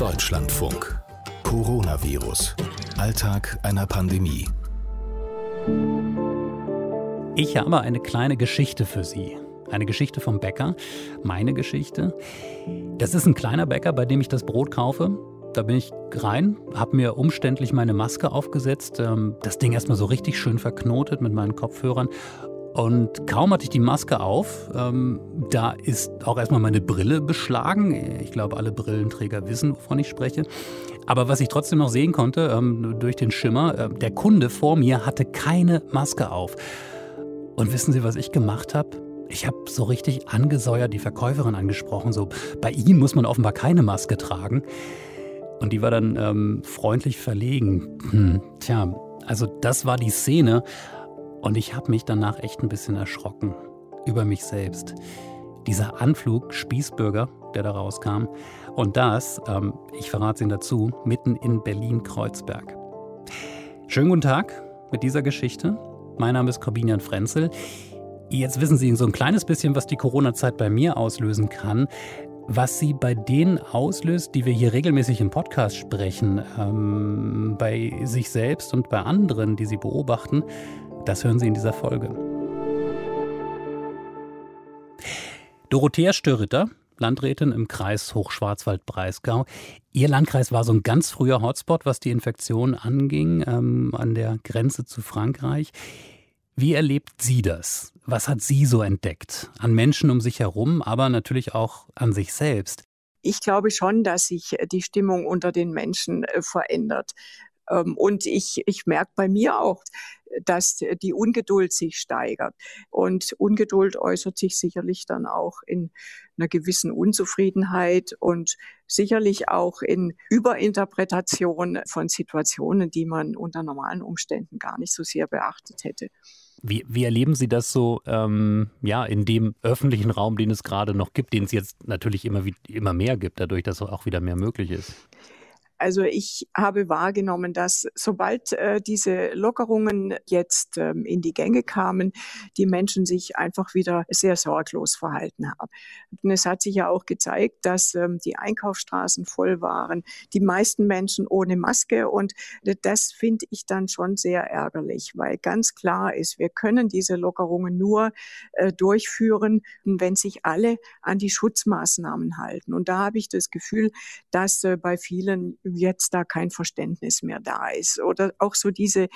Deutschlandfunk. Coronavirus. Alltag einer Pandemie. Ich habe eine kleine Geschichte für Sie. Eine Geschichte vom Bäcker. Meine Geschichte. Das ist ein kleiner Bäcker, bei dem ich das Brot kaufe. Da bin ich rein, habe mir umständlich meine Maske aufgesetzt, ähm, das Ding erstmal so richtig schön verknotet mit meinen Kopfhörern und kaum hatte ich die Maske auf, ähm, da ist auch erstmal meine Brille beschlagen. Ich glaube, alle Brillenträger wissen, wovon ich spreche. Aber was ich trotzdem noch sehen konnte ähm, durch den Schimmer, äh, der Kunde vor mir hatte keine Maske auf. Und wissen Sie, was ich gemacht habe? Ich habe so richtig angesäuert die Verkäuferin angesprochen. So, bei Ihnen muss man offenbar keine Maske tragen. Und die war dann ähm, freundlich verlegen. Hm, tja, also das war die Szene. Und ich habe mich danach echt ein bisschen erschrocken über mich selbst. Dieser Anflug Spießbürger, der da rauskam. Und das, ähm, ich verrate es Ihnen dazu, mitten in Berlin-Kreuzberg. Schönen guten Tag mit dieser Geschichte. Mein Name ist Corbinian Frenzel. Jetzt wissen Sie so ein kleines bisschen, was die Corona-Zeit bei mir auslösen kann. Was sie bei denen auslöst, die wir hier regelmäßig im Podcast sprechen, ähm, bei sich selbst und bei anderen, die sie beobachten, das hören Sie in dieser Folge. Dorothea Störritter, Landrätin im Kreis Hochschwarzwald-Breisgau. Ihr Landkreis war so ein ganz früher Hotspot, was die Infektion anging, ähm, an der Grenze zu Frankreich. Wie erlebt sie das? Was hat sie so entdeckt? An Menschen um sich herum, aber natürlich auch an sich selbst. Ich glaube schon, dass sich die Stimmung unter den Menschen äh, verändert. Ähm, und ich, ich merke bei mir auch, dass die Ungeduld sich steigert. Und Ungeduld äußert sich sicherlich dann auch in einer gewissen Unzufriedenheit und sicherlich auch in Überinterpretation von Situationen, die man unter normalen Umständen gar nicht so sehr beachtet hätte. Wie, wie erleben Sie das so ähm, ja, in dem öffentlichen Raum, den es gerade noch gibt, den es jetzt natürlich immer, immer mehr gibt, dadurch, dass auch wieder mehr möglich ist? Also ich habe wahrgenommen, dass sobald äh, diese Lockerungen jetzt ähm, in die Gänge kamen, die Menschen sich einfach wieder sehr sorglos verhalten haben. Und es hat sich ja auch gezeigt, dass ähm, die Einkaufsstraßen voll waren, die meisten Menschen ohne Maske. Und das finde ich dann schon sehr ärgerlich, weil ganz klar ist, wir können diese Lockerungen nur äh, durchführen, wenn sich alle an die Schutzmaßnahmen halten. Und da habe ich das Gefühl, dass äh, bei vielen jetzt da kein Verständnis mehr da ist. Oder auch so diese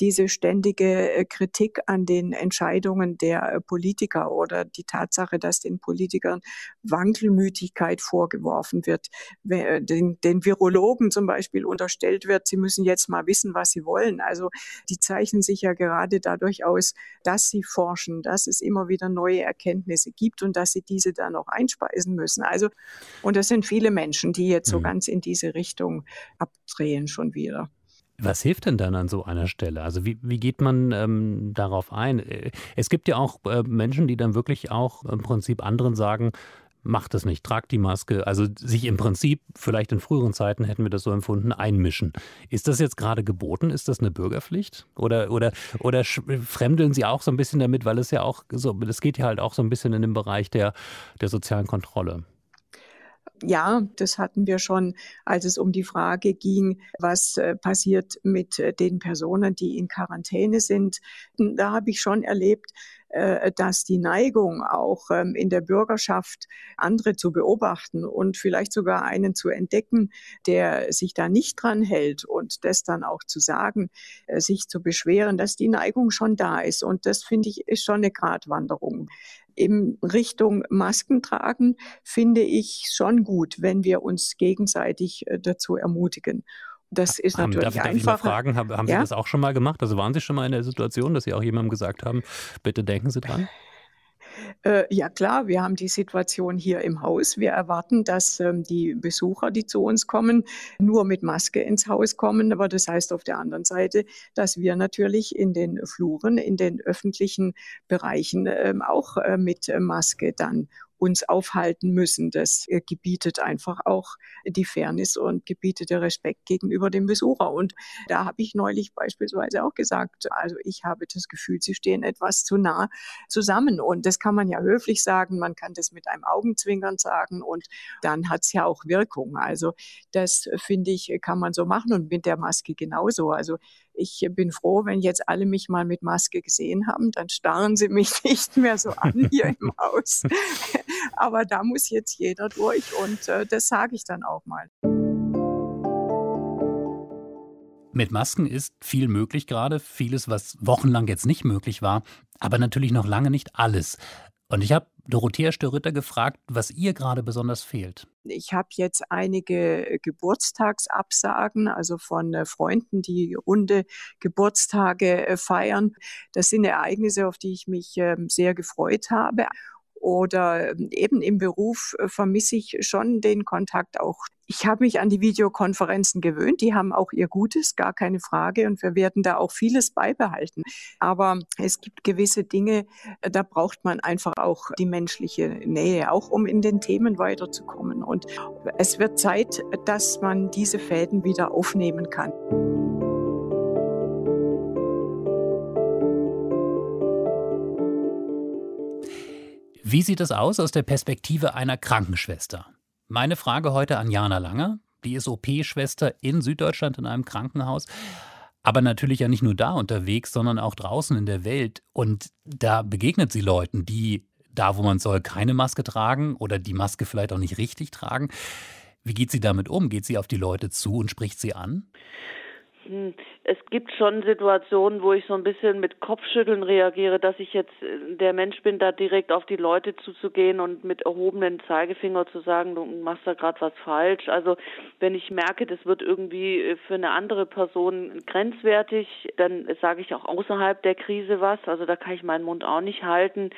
diese ständige äh, Kritik an den Entscheidungen der äh, Politiker oder die Tatsache, dass den Politikern Wankelmütigkeit vorgeworfen wird, äh, den, den Virologen zum Beispiel unterstellt wird, sie müssen jetzt mal wissen, was sie wollen. Also die zeichnen sich ja gerade dadurch aus, dass sie forschen, dass es immer wieder neue Erkenntnisse gibt und dass sie diese dann auch einspeisen müssen. Also, und das sind viele Menschen, die jetzt so mhm. ganz in diese Richtung abdrehen schon wieder. Was hilft denn dann an so einer Stelle? Also wie, wie geht man ähm, darauf ein? Äh, es gibt ja auch äh, Menschen, die dann wirklich auch im Prinzip anderen sagen, macht das nicht, tragt die Maske. Also sich im Prinzip, vielleicht in früheren Zeiten hätten wir das so empfunden, einmischen. Ist das jetzt gerade geboten? Ist das eine Bürgerpflicht? Oder, oder, oder fremdeln Sie auch so ein bisschen damit, weil es ja auch so, das geht ja halt auch so ein bisschen in den Bereich der, der sozialen Kontrolle ja, das hatten wir schon, als es um die Frage ging, was äh, passiert mit äh, den Personen, die in Quarantäne sind. Da habe ich schon erlebt, äh, dass die Neigung auch ähm, in der Bürgerschaft andere zu beobachten und vielleicht sogar einen zu entdecken, der sich da nicht dran hält und das dann auch zu sagen, sich zu beschweren, dass die Neigung schon da ist. Und das finde ich ist schon eine Gratwanderung in Richtung Masken tragen, finde ich schon gut, wenn wir uns gegenseitig äh, dazu ermutigen. Das ist haben, natürlich darf, einfach. Darf ich mal fragen, haben, haben ja? Sie das auch schon mal gemacht? Also waren Sie schon mal in der Situation, dass Sie auch jemandem gesagt haben, bitte denken Sie dran? Äh, ja klar, wir haben die Situation hier im Haus. Wir erwarten, dass ähm, die Besucher, die zu uns kommen, nur mit Maske ins Haus kommen. Aber das heißt auf der anderen Seite, dass wir natürlich in den Fluren, in den öffentlichen Bereichen ähm, auch äh, mit Maske dann uns aufhalten müssen. Das äh, gebietet einfach auch die Fairness und gebietet der Respekt gegenüber dem Besucher. Und da habe ich neulich beispielsweise auch gesagt, also ich habe das Gefühl, sie stehen etwas zu nah zusammen. Und das kann man ja höflich sagen, man kann das mit einem Augenzwinkern sagen und dann hat es ja auch Wirkung. Also das finde ich, kann man so machen und mit der Maske genauso. Also ich bin froh, wenn jetzt alle mich mal mit Maske gesehen haben, dann starren sie mich nicht mehr so an hier im Haus. Aber da muss jetzt jeder durch und äh, das sage ich dann auch mal. Mit Masken ist viel möglich gerade, vieles, was wochenlang jetzt nicht möglich war, aber natürlich noch lange nicht alles. Und ich habe Dorothea Störritter gefragt, was ihr gerade besonders fehlt. Ich habe jetzt einige Geburtstagsabsagen, also von äh, Freunden, die runde Geburtstage äh, feiern. Das sind Ereignisse, auf die ich mich ähm, sehr gefreut habe oder ähm, eben im Beruf äh, vermisse ich schon den Kontakt auch. Ich habe mich an die Videokonferenzen gewöhnt. Die haben auch ihr Gutes, gar keine Frage. Und wir werden da auch vieles beibehalten. Aber es gibt gewisse Dinge, äh, da braucht man einfach auch die menschliche Nähe, auch um in den Themen weiterzukommen. Und es wird Zeit, dass man diese Fäden wieder aufnehmen kann. Wie sieht es aus aus der Perspektive einer Krankenschwester? Meine Frage heute an Jana Langer. Die ist OP-Schwester in Süddeutschland in einem Krankenhaus. Aber natürlich ja nicht nur da unterwegs, sondern auch draußen in der Welt. Und da begegnet sie Leuten, die da, wo man soll, keine Maske tragen oder die Maske vielleicht auch nicht richtig tragen. Wie geht sie damit um? Geht sie auf die Leute zu und spricht sie an? Hm, es gibt schon Situationen, wo ich so ein bisschen mit Kopfschütteln reagiere, dass ich jetzt äh, der Mensch bin, da direkt auf die Leute zuzugehen und mit erhobenen Zeigefinger zu sagen, du machst da gerade was falsch. Also wenn ich merke, das wird irgendwie äh, für eine andere Person grenzwertig, dann sage ich auch außerhalb der Krise was. Also da kann ich meinen Mund auch nicht halten.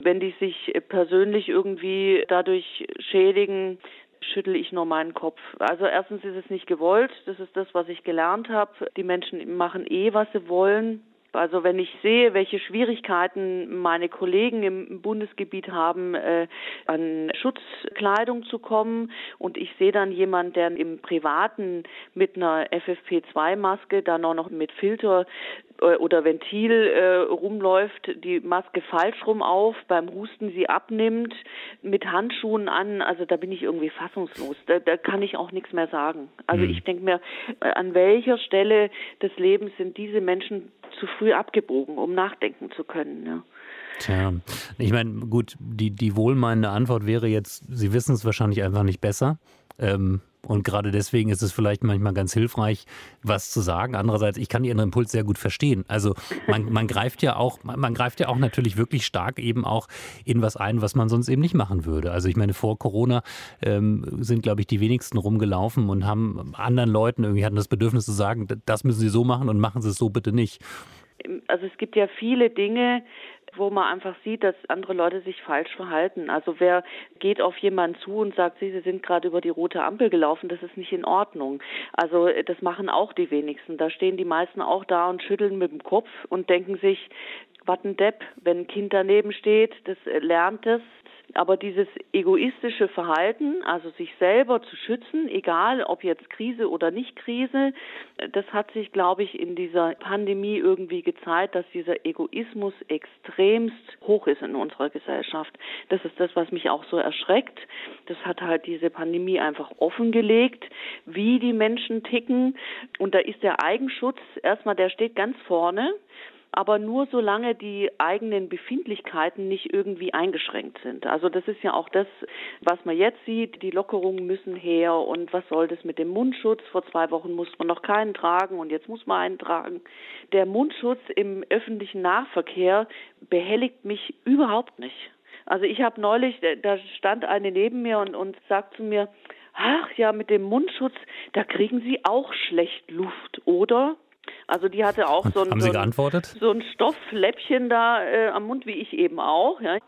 Wenn die sich persönlich irgendwie dadurch schädigen, schüttle ich nur meinen Kopf. Also erstens ist es nicht gewollt, das ist das, was ich gelernt habe. Die Menschen machen eh, was sie wollen. Also wenn ich sehe, welche Schwierigkeiten meine Kollegen im Bundesgebiet haben, äh, an Schutzkleidung zu kommen und ich sehe dann jemand, der im Privaten mit einer FFP2-Maske, dann auch noch mit Filter oder Ventil äh, rumläuft, die Maske falsch rum auf, beim Husten sie abnimmt, mit Handschuhen an, also da bin ich irgendwie fassungslos. Da, da kann ich auch nichts mehr sagen. Also mhm. ich denke mir, äh, an welcher Stelle des Lebens sind diese Menschen zu früh abgebogen, um nachdenken zu können. Ja. Tja, ich meine, gut, die, die wohlmeinende Antwort wäre jetzt, Sie wissen es wahrscheinlich einfach nicht besser. Ähm, und gerade deswegen ist es vielleicht manchmal ganz hilfreich, was zu sagen. Andererseits, ich kann Ihren Impuls sehr gut verstehen. Also man, man greift ja auch, man greift ja auch natürlich wirklich stark eben auch in was ein, was man sonst eben nicht machen würde. Also ich meine, vor Corona ähm, sind, glaube ich, die wenigsten rumgelaufen und haben anderen Leuten irgendwie hatten das Bedürfnis zu sagen, das müssen sie so machen und machen sie es so bitte nicht. Also es gibt ja viele Dinge, wo man einfach sieht, dass andere Leute sich falsch verhalten. Also wer geht auf jemanden zu und sagt, Sie, Sie sind gerade über die rote Ampel gelaufen, das ist nicht in Ordnung. Also das machen auch die wenigsten. Da stehen die meisten auch da und schütteln mit dem Kopf und denken sich, was ein Depp, wenn ein Kind daneben steht, das lernt es, aber dieses egoistische Verhalten, also sich selber zu schützen, egal ob jetzt Krise oder nicht Krise, das hat sich, glaube ich, in dieser Pandemie irgendwie gezeigt, dass dieser Egoismus extremst hoch ist in unserer Gesellschaft. Das ist das, was mich auch so erschreckt. Das hat halt diese Pandemie einfach offengelegt, wie die Menschen ticken. Und da ist der Eigenschutz erstmal, der steht ganz vorne aber nur solange die eigenen Befindlichkeiten nicht irgendwie eingeschränkt sind. Also das ist ja auch das, was man jetzt sieht. Die Lockerungen müssen her und was soll das mit dem Mundschutz? Vor zwei Wochen musste man noch keinen tragen und jetzt muss man einen tragen. Der Mundschutz im öffentlichen Nahverkehr behelligt mich überhaupt nicht. Also ich habe neulich, da stand eine neben mir und, und sagt zu mir, ach ja, mit dem Mundschutz, da kriegen Sie auch schlecht Luft, oder? Also die hatte auch so ein, so, ein, so ein Stoffläppchen da äh, am Mund, wie ich eben auch. Ja.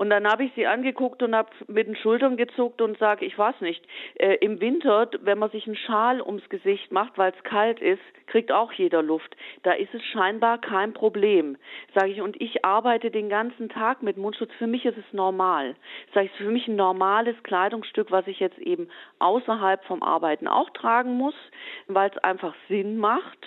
Und dann habe ich sie angeguckt und habe mit den Schultern gezuckt und sage, ich weiß nicht, äh, im Winter, wenn man sich einen Schal ums Gesicht macht, weil es kalt ist, kriegt auch jeder Luft. Da ist es scheinbar kein Problem, sage ich. Und ich arbeite den ganzen Tag mit Mundschutz. Für mich ist es normal. Sage ich, für mich ein normales Kleidungsstück, was ich jetzt eben außerhalb vom Arbeiten auch tragen muss, weil es einfach Sinn macht.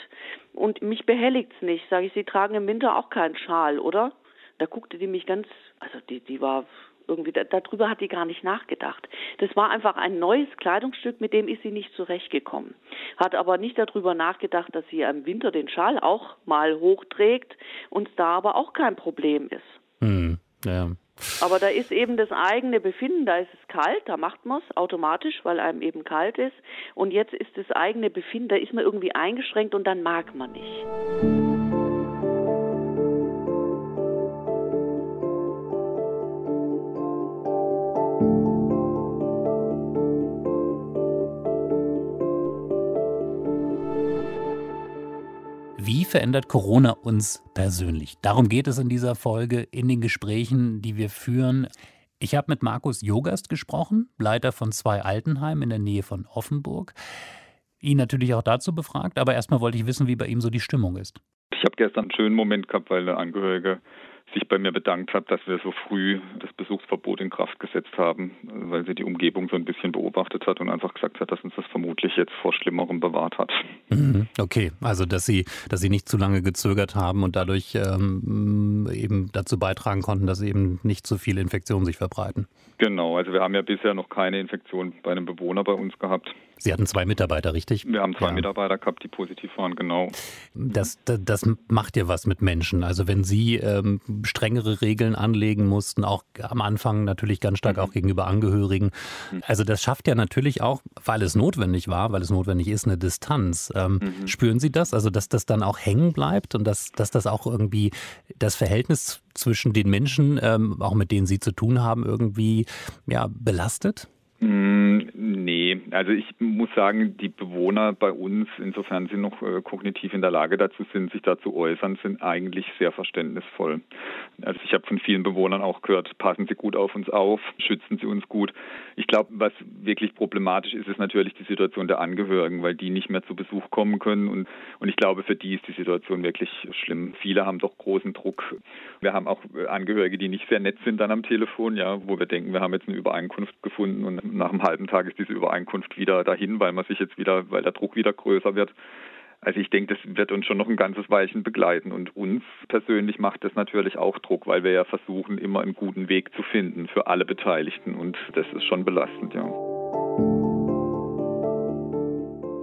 Und mich behelligt es nicht. Sage ich, Sie tragen im Winter auch keinen Schal, oder? Da guckte die mich ganz, also die, die war irgendwie, darüber hat die gar nicht nachgedacht. Das war einfach ein neues Kleidungsstück, mit dem ist sie nicht zurechtgekommen. Hat aber nicht darüber nachgedacht, dass sie im Winter den Schal auch mal hochträgt und da aber auch kein Problem ist. Hm, ja. Aber da ist eben das eigene Befinden, da ist es kalt, da macht man es automatisch, weil einem eben kalt ist. Und jetzt ist das eigene Befinden, da ist man irgendwie eingeschränkt und dann mag man nicht. Wie verändert Corona uns persönlich? Darum geht es in dieser Folge, in den Gesprächen, die wir führen. Ich habe mit Markus Jogast gesprochen, Leiter von zwei Altenheimen in der Nähe von Offenburg. Ihn natürlich auch dazu befragt, aber erstmal wollte ich wissen, wie bei ihm so die Stimmung ist. Ich habe gestern einen schönen Moment gehabt, weil der Angehörige sich bei mir bedankt hat, dass wir so früh das Besuchsverbot in Kraft gesetzt haben, weil sie die Umgebung so ein bisschen beobachtet hat und einfach gesagt hat, dass uns das vermutlich jetzt vor Schlimmerem bewahrt hat. Mhm. Okay, also dass sie, dass sie nicht zu lange gezögert haben und dadurch ähm, eben dazu beitragen konnten, dass eben nicht so viele Infektionen sich verbreiten. Genau, also wir haben ja bisher noch keine Infektion bei einem Bewohner bei uns gehabt. Sie hatten zwei Mitarbeiter, richtig? Wir haben zwei ja. Mitarbeiter gehabt, die positiv waren, genau. Das, das, das, macht ja was mit Menschen. Also wenn Sie ähm, strengere Regeln anlegen mussten, auch am Anfang natürlich ganz stark mhm. auch gegenüber Angehörigen. Mhm. Also das schafft ja natürlich auch, weil es notwendig war, weil es notwendig ist, eine Distanz. Ähm, mhm. Spüren Sie das? Also dass das dann auch hängen bleibt und dass, dass das auch irgendwie das Verhältnis zwischen den Menschen, ähm, auch mit denen Sie zu tun haben, irgendwie ja, belastet? Mm, nee, also ich muss sagen, die Bewohner bei uns, insofern sie noch äh, kognitiv in der Lage dazu sind, sich da zu äußern, sind eigentlich sehr verständnisvoll. Also ich habe von vielen Bewohnern auch gehört, passen Sie gut auf uns auf, schützen Sie uns gut. Ich glaube, was wirklich problematisch ist, ist natürlich die Situation der Angehörigen, weil die nicht mehr zu Besuch kommen können und, und ich glaube, für die ist die Situation wirklich schlimm. Viele haben doch großen Druck. Wir haben auch Angehörige, die nicht sehr nett sind dann am Telefon, ja, wo wir denken, wir haben jetzt eine Übereinkunft gefunden und nach einem halben Tag ist diese Übereinkunft wieder dahin, weil man sich jetzt wieder, weil der Druck wieder größer wird. Also ich denke, das wird uns schon noch ein ganzes Weilchen begleiten. Und uns persönlich macht das natürlich auch Druck, weil wir ja versuchen, immer einen guten Weg zu finden für alle Beteiligten. Und das ist schon belastend, ja.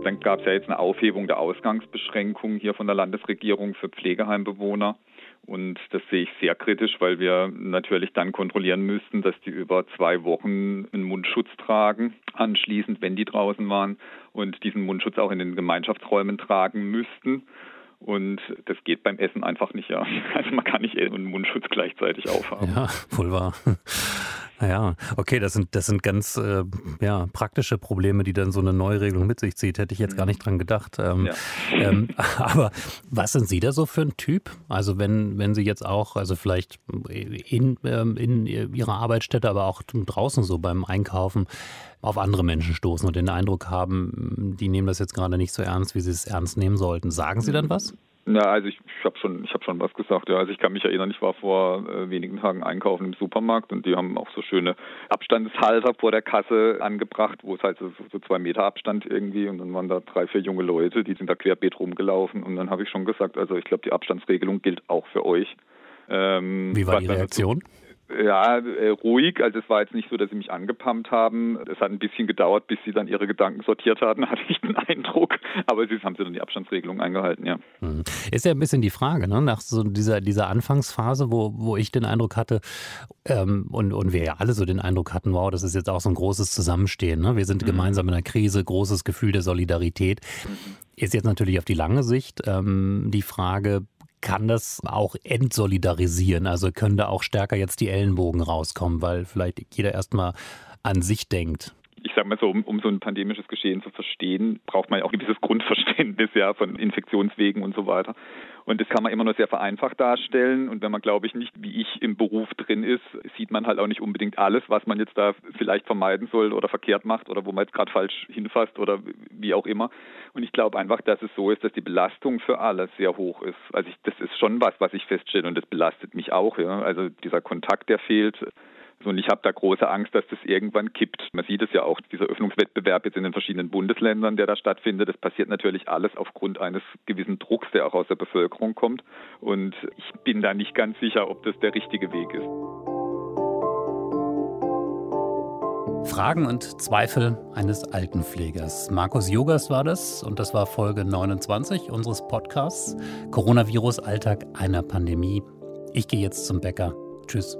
Dann gab es ja jetzt eine Aufhebung der Ausgangsbeschränkungen hier von der Landesregierung für Pflegeheimbewohner. Und das sehe ich sehr kritisch, weil wir natürlich dann kontrollieren müssten, dass die über zwei Wochen einen Mundschutz tragen, anschließend, wenn die draußen waren, und diesen Mundschutz auch in den Gemeinschaftsräumen tragen müssten. Und das geht beim Essen einfach nicht, ja. Also man kann nicht einen Mundschutz gleichzeitig aufhaben. Ja, wohl wahr. Naja, okay, das sind, das sind ganz äh, ja, praktische Probleme, die dann so eine Neuregelung mit sich zieht. Hätte ich jetzt gar nicht dran gedacht. Ähm, ja. ähm, aber was sind Sie da so für ein Typ? Also wenn, wenn Sie jetzt auch, also vielleicht in, ähm, in Ihrer Arbeitsstätte, aber auch draußen so beim Einkaufen auf andere Menschen stoßen und den Eindruck haben, die nehmen das jetzt gerade nicht so ernst, wie sie es ernst nehmen sollten. Sagen Sie dann was? Ja, also ich, ich habe schon, ich habe schon was gesagt. Ja, also ich kann mich erinnern, ich war vor äh, wenigen Tagen einkaufen im Supermarkt und die haben auch so schöne Abstandshalter vor der Kasse angebracht, wo es halt so, so zwei Meter Abstand irgendwie und dann waren da drei, vier junge Leute, die sind da querbeet rumgelaufen und dann habe ich schon gesagt, also ich glaube, die Abstandsregelung gilt auch für euch. Ähm, Wie war die Reaktion? So, ja, äh, ruhig. Also es war jetzt nicht so, dass sie mich angepumpt haben. Es hat ein bisschen gedauert, bis sie dann ihre Gedanken sortiert hatten, hatte ich den Eindruck. Aber sie haben sie dann die Abstandsregelung eingehalten, ja. Hm. Ist ja ein bisschen die Frage, ne? nach so dieser, dieser Anfangsphase, wo, wo ich den Eindruck hatte ähm, und, und wir ja alle so den Eindruck hatten, wow, das ist jetzt auch so ein großes Zusammenstehen. Ne? Wir sind mhm. gemeinsam in einer Krise, großes Gefühl der Solidarität. Mhm. Ist jetzt natürlich auf die lange Sicht ähm, die Frage, kann das auch entsolidarisieren? Also können da auch stärker jetzt die Ellenbogen rauskommen, weil vielleicht jeder erstmal an sich denkt? Ich sage mal so, um, um, so ein pandemisches Geschehen zu verstehen, braucht man ja auch ein gewisses Grundverständnis ja von Infektionswegen und so weiter. Und das kann man immer nur sehr vereinfacht darstellen. Und wenn man, glaube ich, nicht wie ich im Beruf drin ist, sieht man halt auch nicht unbedingt alles, was man jetzt da vielleicht vermeiden soll oder verkehrt macht oder wo man jetzt gerade falsch hinfasst oder wie auch immer. Und ich glaube einfach, dass es so ist, dass die Belastung für alle sehr hoch ist. Also ich, das ist schon was, was ich feststelle und das belastet mich auch. Ja. Also dieser Kontakt, der fehlt. Und ich habe da große Angst, dass das irgendwann kippt. Man sieht es ja auch, dieser Öffnungswettbewerb jetzt in den verschiedenen Bundesländern, der da stattfindet, das passiert natürlich alles aufgrund eines gewissen Drucks, der auch aus der Bevölkerung kommt. Und ich bin da nicht ganz sicher, ob das der richtige Weg ist. Fragen und Zweifel eines Altenpflegers. Markus Jogas war das und das war Folge 29 unseres Podcasts Coronavirus Alltag einer Pandemie. Ich gehe jetzt zum Bäcker. Tschüss.